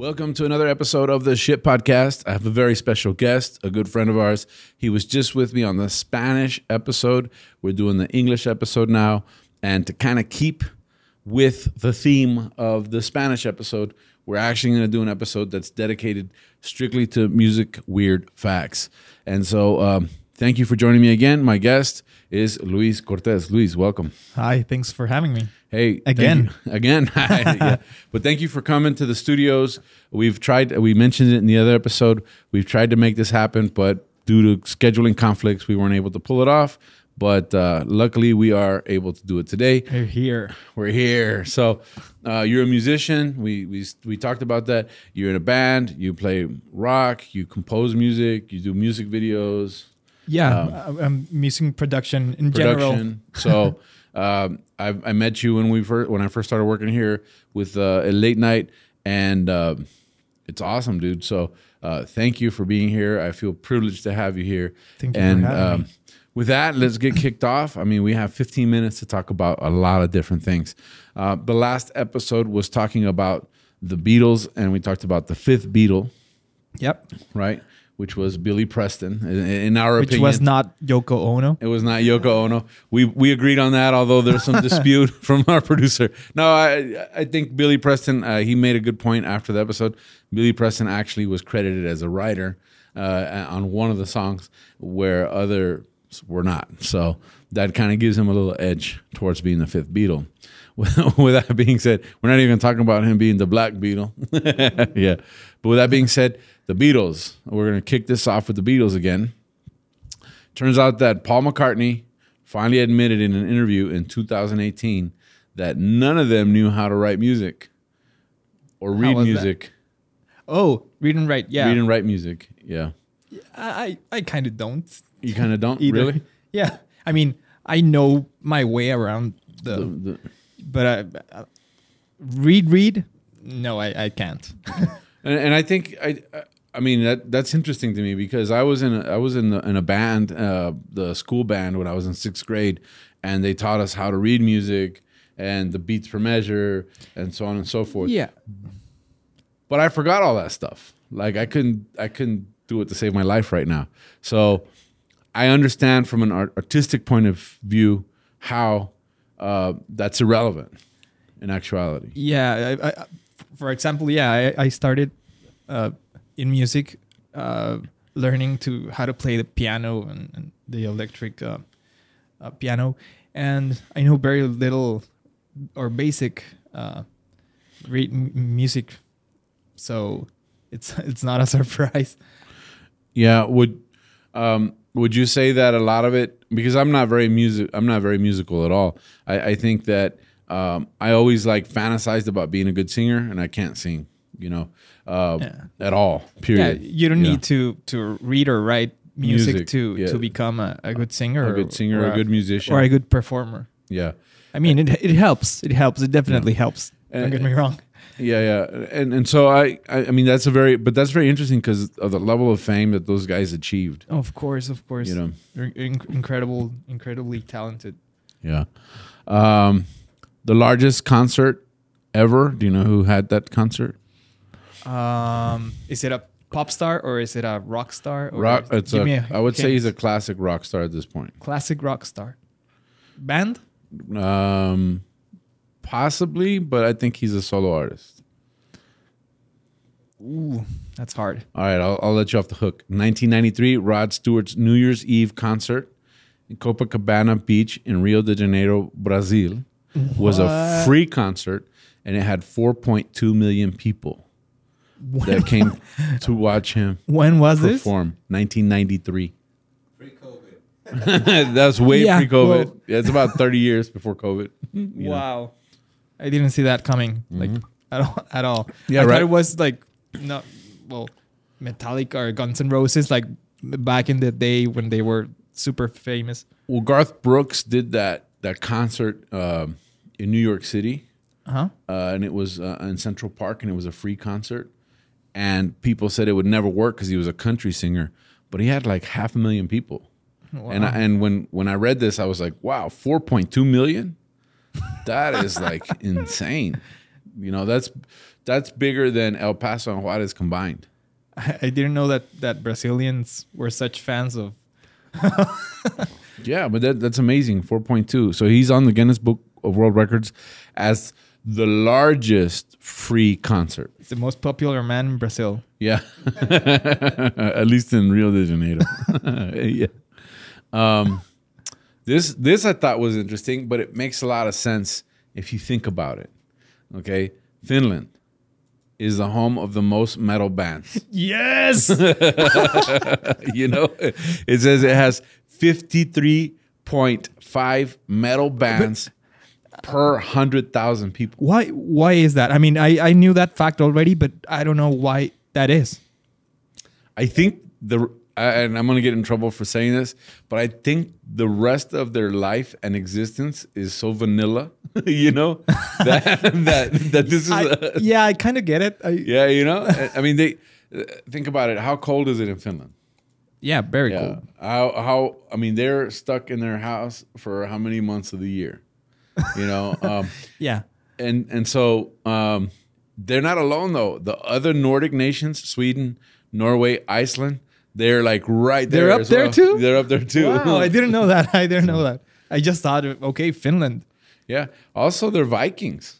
Welcome to another episode of the Shit Podcast. I have a very special guest, a good friend of ours. He was just with me on the Spanish episode. We're doing the English episode now. And to kind of keep with the theme of the Spanish episode, we're actually going to do an episode that's dedicated strictly to music weird facts. And so, um, thank you for joining me again. My guest is Luis Cortez. Luis, welcome. Hi, thanks for having me. Hey, Again. again. yeah. But thank you for coming to the studios. We've tried. We mentioned it in the other episode. We've tried to make this happen, but due to scheduling conflicts, we weren't able to pull it off. But uh, luckily, we are able to do it today. We're here. We're here. So uh, you're a musician. We we we talked about that. You're in a band. You play rock. You compose music. You do music videos. Yeah, um, um, music production in general. so um, I, I met you when we first when I first started working here with uh, a late night, and uh, it's awesome, dude. So uh, thank you for being here. I feel privileged to have you here. Thank you for and having um, me. with that, let's get kicked off. I mean, we have 15 minutes to talk about a lot of different things. Uh, the last episode was talking about the Beatles, and we talked about the fifth Beatle, Yep. right? Which was Billy Preston. In, our Which opinion, was not Yoko Ono. it was not Yoko Ono. We we agreed on that, although there's some dispute from our producer. No, I I think Billy Preston uh, he made a good point after the episode. Billy Preston actually was credited as a writer uh, on one of the songs where others were not. So that kind of gives him a little edge towards being the fifth Beatle. with that being said, we're not even talking about him being the Black Beatle. yeah, but with that being said, the Beatles. We're gonna kick this off with the Beatles again. Turns out that Paul McCartney finally admitted in an interview in 2018 that none of them knew how to write music or read was that? music, Oh, read and write. Yeah. read and write music. Yeah, I I, I kind of don't you kind of don't either. really. Yeah. I mean, I know my way around the, The- the- but I, uh, read read. No, I I can't. and, and I think I, I mean that that's interesting to me because I was in a, I was in, the, in a band, uh, the school band when I was in sixth grade, and they taught us how to read music and the beats per measure and so on and so forth. yeah. but I forgot all that stuff. Like I couldn't I couldn't do it to save my life right now. So I understand from an art- artistic point of view how uh, that's irrelevant in actuality. Yeah, I, I, for example, yeah, I, I started uh, in music, uh, learning to how to play the piano and, and the electric uh, uh, piano, and I know very little or basic uh, music, so it's it's not a surprise. Yeah, would um, would you say that a lot of it because I'm not very music I'm not very musical at all. I, I think that um, I always like fantasized about being a good singer and I can't sing, you know, uh, Yeah. at all. Period. Yeah, you don't Yeah. need to to read or write music, Music, to yeah. to become a, a good singer, a good singer, or a good musician. or a good performer. Yeah. I mean, it it helps. It helps. It definitely helps. Don't get me wrong. Yeah, yeah, and and so I, I, mean that's a very, but that's very interesting because of the level of fame that those guys achieved. Oh, of course, of course. You know, in- incredible, incredibly talented. yeah. Um, the largest concert ever. Do you know who had that concert? Um, is it a pop star or is it a rock star? Or Rock. It's give a, a I would say he's a classic rock star at this point. classic rock star. Band? Um, possibly, but I think he's a solo artist. Ooh, that's hard. All right, I'll, I'll let you off the hook. 1993, Rod Stewart's New Year's Eve concert in Copacabana Beach in Rio de Janeiro, Brazil, was a free concert, and it had 4.2 million people that came to watch him When was this? perform. 1993. Pre COVID. That's way Yeah, pre-COVID. well- Yeah, it's about 30 years before COVID. you know. Wow, I didn't see that coming. Like at all. At all. Mm-hmm. Yeah, I right. thought it was like not well, Metallica or Guns N' Roses, like back in the day when they were super famous. Well, Garth Brooks did that that concert um in New York City, Uh-huh. uh, and it was uh, in Central Park, and it was a free concert. And people said it would never work because he was a country singer, but he had like half a million people. Oh, and I, and when when I read this, I was like, wow, four point two million. That is like insane. You know, that's that's bigger than El Paso and Juarez combined. I, I didn't know that that Brazilians were such fans of. Yeah, but that, that's amazing. 4.2. So he's on the Guinness Book of World Records as the largest free concert. It's the most popular man in Brazil. Yeah. At least in Rio de Janeiro. yeah. Um, this this I thought was interesting, but it makes a lot of sense if you think about it. Okay? Finland is the home of the most metal bands. Yes. you know, it says it has 53.5 metal bands per 100,000 people. why? Why is that? I mean, I I knew that fact already, but I don't know why that is. I think the and I'm going to get in trouble for saying this, but I think the rest of their life and existence is so vanilla, you know, that that that this is I, a, yeah, I kind of get it. I, yeah, you know. I mean, they think about it. How cold is it in Finland? yeah, very Yeah. cool. How how I mean, they're stuck in their house for how many months of the year? You know, um, Yeah. and and so um, they're not alone though. The other Nordic nations, Sweden, Norway, Iceland, they're like right there. They're up as there well. too? They're up there too. Wow, I didn't know that. I didn't know that. I just thought, okay, Finland. yeah. Also, they're Vikings.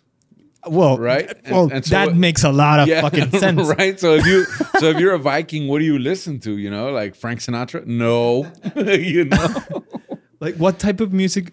Well, Right? And- Well, and so- that makes a lot of fucking sense. right? So if you so if you're a Viking, what do you listen to? You know, like Frank Sinatra? No, you know. Like, what type of music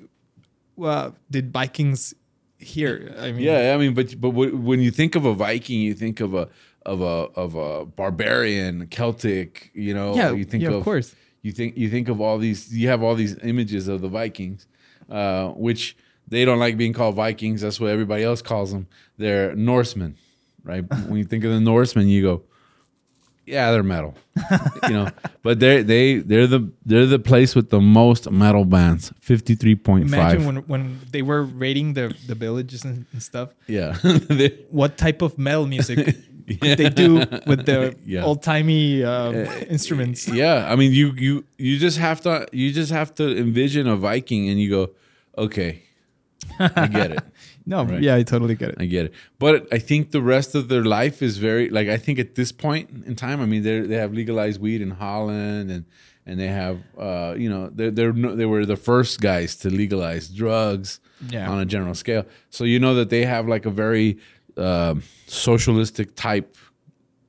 uh, did Vikings hear? I mean, Yeah, I mean, but but when you think of a Viking, you think of a of a of a barbarian, Celtic. You know, Yeah, you think yeah, of of course. You think you think of all these. You have all these images of the Vikings, uh, which they don't like being called Vikings. That's what everybody else calls them. They're Norsemen, right? when you think of the Norsemen, you go, yeah, they're metal, you know. But they they they're the they're the place with the most metal bands, fifty three point Imagine when, when they were rating the, the villages and, and stuff. Yeah, What type of metal music could they do with the Yeah. old timey um, instruments? Yeah, I mean, you you you just have to you just have to envision a Viking, and you go, okay, I get it, No, Right. yeah, I totally get it. I get it. But I think the rest of their life is very like I think at this point in time, I mean, they they have legalized weed in Holland, and and they have uh you know they they're they were the first guys to legalize drugs Yeah. on a general scale. So you know that they have like a very um socialistic type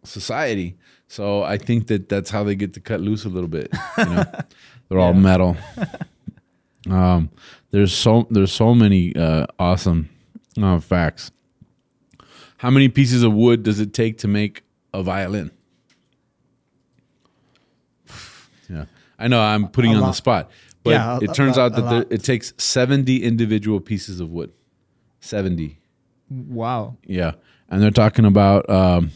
society. So I think that that's how they get to cut loose a little bit. You know, they're all metal. Um, there's so there's so many uh, awesome uh, facts. How many pieces of wood does it take to make a violin? Yeah, I know I'm putting A you on the spot, but Yeah, a- it turns a- out that there, it takes 70 individual pieces of wood. 70, Wow. yeah, and they're talking about um,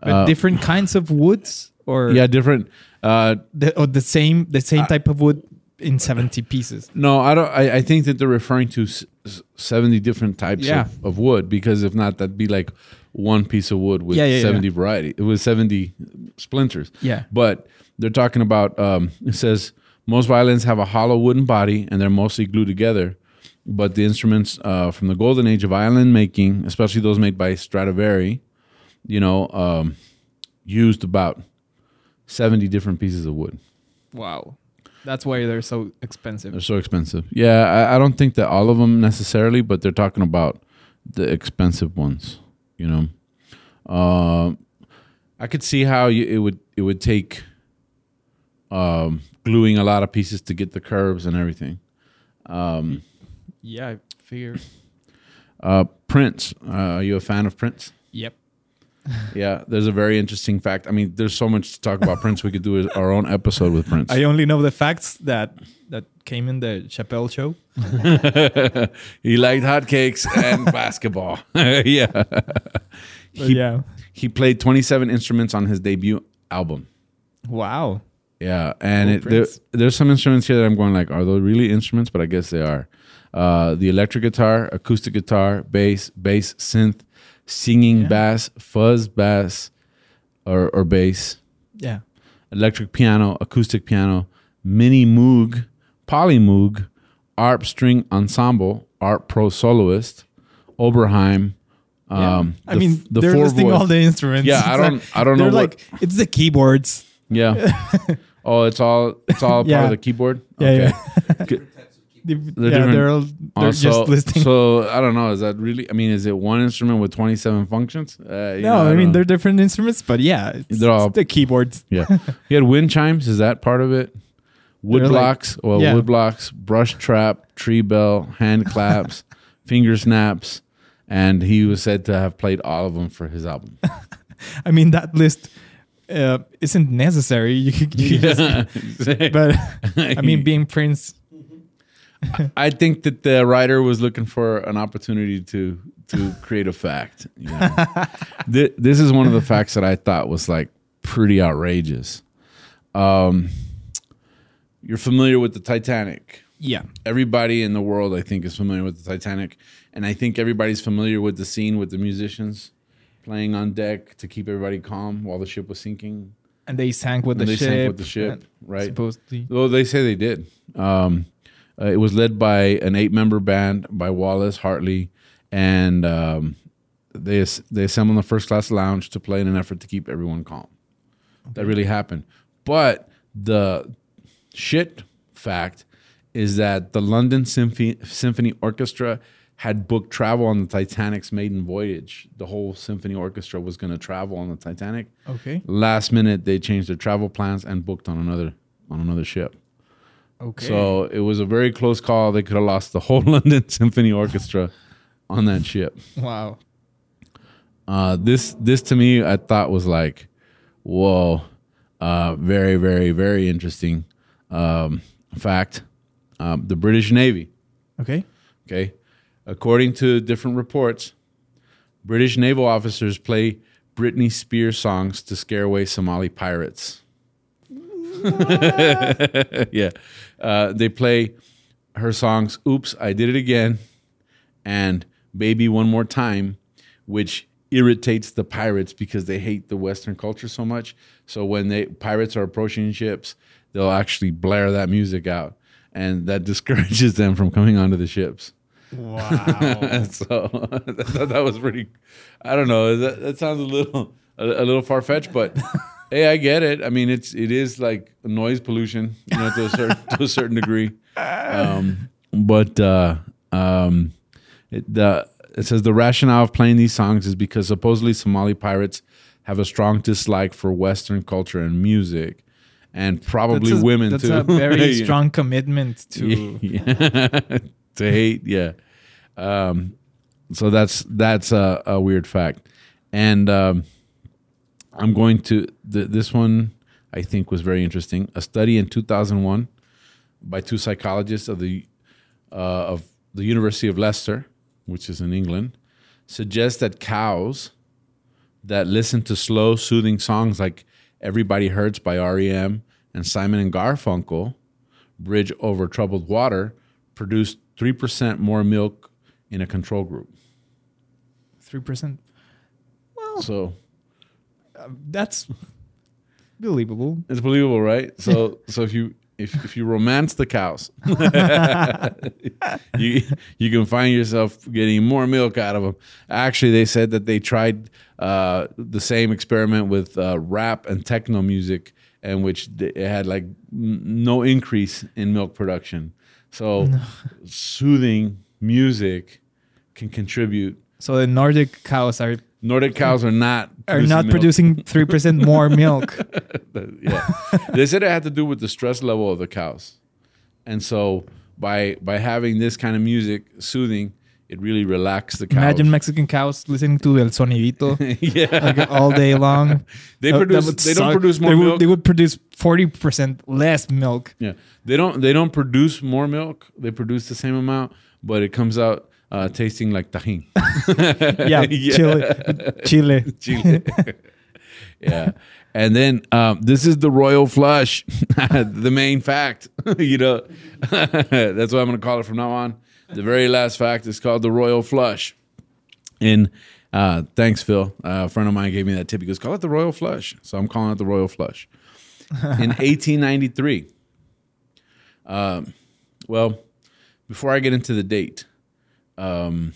But different kinds of woods or yeah different. Uh, the, or the same the same type of wood in 70 pieces. No, I don't. I, I think that they're referring to s- s- seventy different types Yeah. of, of wood because if not, that'd be like one piece of wood with Yeah, yeah, yeah. seventy variety. It was seventy splinters. Yeah. but they're talking about. Um, it says most violins have a hollow wooden body and they're mostly glued together. But the instruments uh, from the golden age of violin making, especially those made by Stradivari, you know, um, used about seventy different pieces of wood. Wow. That's why they're so expensive. They're so expensive. Yeah, I, I don't think that all of them necessarily, but they're talking about the expensive ones. You know, um, I could see how you, it would it would take um, gluing a lot of pieces to get the curves and everything. Yeah, I figure. Uh, Prince, uh, are you a fan of Prince? Yep. Yeah, there's a very interesting fact. I mean, there's so much to talk about Prince. We could do our own episode with Prince. I only know the facts that that came in the Chappelle show. he liked hotcakes and basketball. yeah. He- yeah. He played 27 instruments on his debut album. Wow. Yeah, and it, there, there's some instruments here that I'm going like, are those really instruments? But I guess they are. Uh, the electric guitar, acoustic guitar, bass, bass, synth, singing Yeah. bass, fuzz bass, or or bass, Yeah. electric piano, acoustic piano, mini moog, poly moog, ARP string ensemble, ARP pro soloist, Oberheim. Yeah. Um, I the mean, the they're four listing voice- all the instruments. Yeah, It's I don't, I don't know They're what. like, it's the keyboards. Yeah. oh, it's all it's all part of the keyboard. Yeah, yeah. They- They're yeah, different. they're all they're Also, just listing. so I don't know. Is that really? I mean, is it one instrument with twenty seven functions? Uh, no, know, I, mean don't- they're different instruments, but yeah, it's, They're all- the keyboards. yeah. You had wind chimes. Is that part of it? Wood They're like- blocks. well, yeah. wood blocks, brush trap, tree bell, hand claps, finger snaps, and he was said to have played all of them for his album. I mean that list uh, isn't necessary. You you could just, but I mean, being Prince, I think that the writer was looking for an opportunity to to create a fact. you know. Th- this is one of the facts that I thought was like pretty outrageous. Um, you're familiar with the Titanic. yeah, Everybody in the world, I think, is familiar with the Titanic, and I think everybody's familiar with the scene with the musicians playing on deck to keep everybody calm while the ship was sinking. and they sank with And the they ship. sank with the ship, right? Supposedly, Well, they say they did. Um, uh, it was led by an eight-member band by Wallace Hartley, and um, they they assembled in the first-class lounge to play in an effort to keep everyone calm. That really happened. But the shit fact is that the London Symphony, Symphony Orchestra had booked travel on the Titanic's maiden voyage. The whole symphony orchestra was going to travel on the Titanic okay, last minute they changed their travel plans and booked on another on another ship. Okay. So it was a very close call. They could have lost the whole London Symphony Orchestra on that ship. wow, Uh, this this to me I thought was like, whoa, uh, very very very interesting um, fact. Um, the British Navy. okay, Okay. According to different reports, British naval officers play Britney Spears songs to scare away Somali pirates. yeah. Uh, they play her songs, Oops, I Did It Again, and Baby One More Time, which irritates the pirates because they hate the Western culture so much. So when they pirates are approaching ships, they'll actually blare that music out. And that discourages them from coming onto the ships. wow. so that, that was pretty. I don't know. That, that sounds a little a, a little far fetched, but hey, I get it. I mean, it's it is like noise pollution, you know, to a certain to a certain degree. Um, but uh, um, it, the it says the rationale of playing these songs is because supposedly Somali pirates have a strong dislike for Western culture and music, and probably That's a- women that's too. a very Yeah. strong commitment to. To hate yeah um so that's that's a, a weird fact and um i'm going to th- this one i think was very interesting a study in 2001 by two psychologists of the uh, of the university of leicester which is in england suggests that cows that listen to slow soothing songs like everybody hurts by rem and simon and garfunkel bridge over troubled water produced 3% more milk in a control group. Three percent. Well, so That's believable. it's believable, right? So so if you if, if you romance the cows, you you can find yourself getting more milk out of them. Actually, they said that they tried uh, the same experiment with uh, rap and techno music, in which it had like no increase in milk production. So soothing music can contribute. So the Nordic cows are Nordic cows are not are not milk. producing three percent more milk. yeah. they said it had to do with the stress level of the cows. And so by by having this kind of music soothing, it really relaxed the cows. Imagine Mexican cows listening to El Sonidito yeah. like all day long. They produce would they don't produce more they milk. Would, they would produce forty percent less milk. yeah. They don't they don't produce more milk. They produce the same amount, but it comes out uh, tasting like tajin. Yeah, Yeah. Chile, Chile. Chile. yeah. And then um, this is the royal flush, the main fact. you know, that's what I'm going to call it from now on. The very last fact is called the royal flush. And uh, thanks, Phil. Uh, a friend of mine gave me that tip. He goes, call it the royal flush. So I'm calling it the royal flush. In 1893, um, well, before I get into the date, um,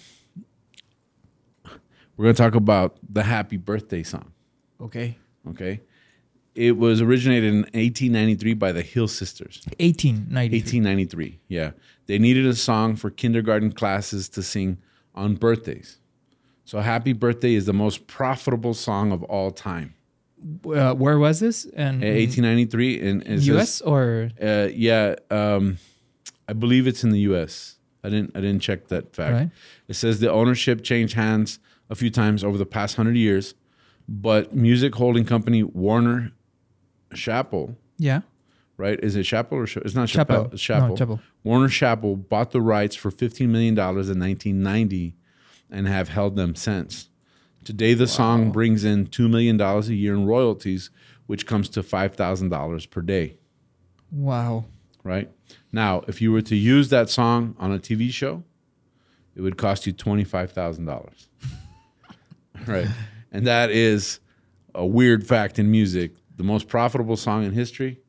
we're going to talk about the happy birthday song. Okay. Okay. It was originated in 1893 by the Hill Sisters. 1893. 1893. Yeah. They needed a song for kindergarten classes to sing on birthdays. So Happy Birthday is the most profitable song of all time. Uh, where was this? And Uh, 1893 in, in U.S. or Uh, yeah, um, I believe it's in the U.S. I didn't I didn't check that fact. Right. It says the ownership changed hands a few times over the past hundred years, but music holding company Warner Chappell, yeah, right? Is it Chappell or Ch- it's not Chappell. Chappell? No, Chappell. Warner Chappell bought the rights for fifteen million dollars in 1990, and have held them since. Today, the song brings in two million dollars a year in royalties, which comes to five thousand dollars per day wow. Right? Now, if you were to use that song on a TV show, it would cost you $25,000. right? And that is a weird fact in music. The most profitable song in history,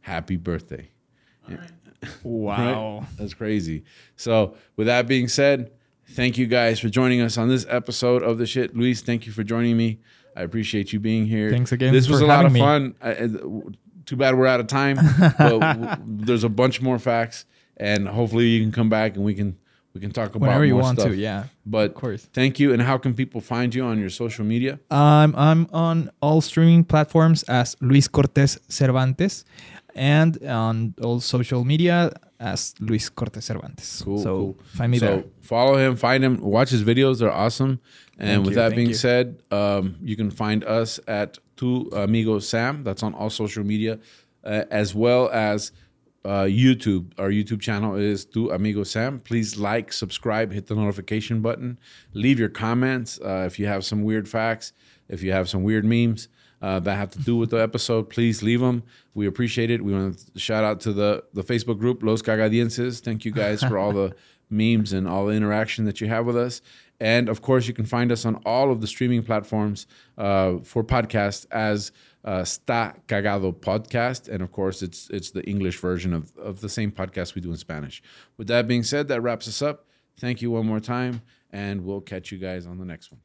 Happy Birthday. Wow. Right? That's crazy. So, with that being said, thank you guys for joining us on this episode of the shit. Luis, thank you for joining me. I appreciate you being here. Thanks again This was a lot of me. fun. I- too bad we're out of time, but there's a bunch more facts, and hopefully you can come back and we can we can talk about Whenever you more want stuff. to, yeah. But Of course. thank you. And how can people find you on your social media? Um, I'm on all streaming platforms as Luis Cortés Cervantes, and on all social media as Luis Cortés Cervantes. Cool, so cool. find me so there. follow him, find him, watch his videos. They're awesome. And Thank with you, that being you. said, um, you can find us at Tu Amigo Sam. That's on all social media, uh, as well as uh, YouTube. Our YouTube channel is Tu Amigo Sam. Please like, subscribe, hit the notification button, leave your comments uh, if you have some weird facts, if you have some weird memes. Uh, that have to do with the episode, please leave them. We appreciate it. We want to shout out to the the Facebook group Los Cagadienses. Thank you guys for all the memes and all the interaction that you have with us. And of course, you can find us on all of the streaming platforms uh, for podcasts as uh, Sta Cagado Podcast. And of course, it's it's the English version of, of the same podcast we do in Spanish. With that being said, that wraps us up. Thank you one more time, and we'll catch you guys on the next one.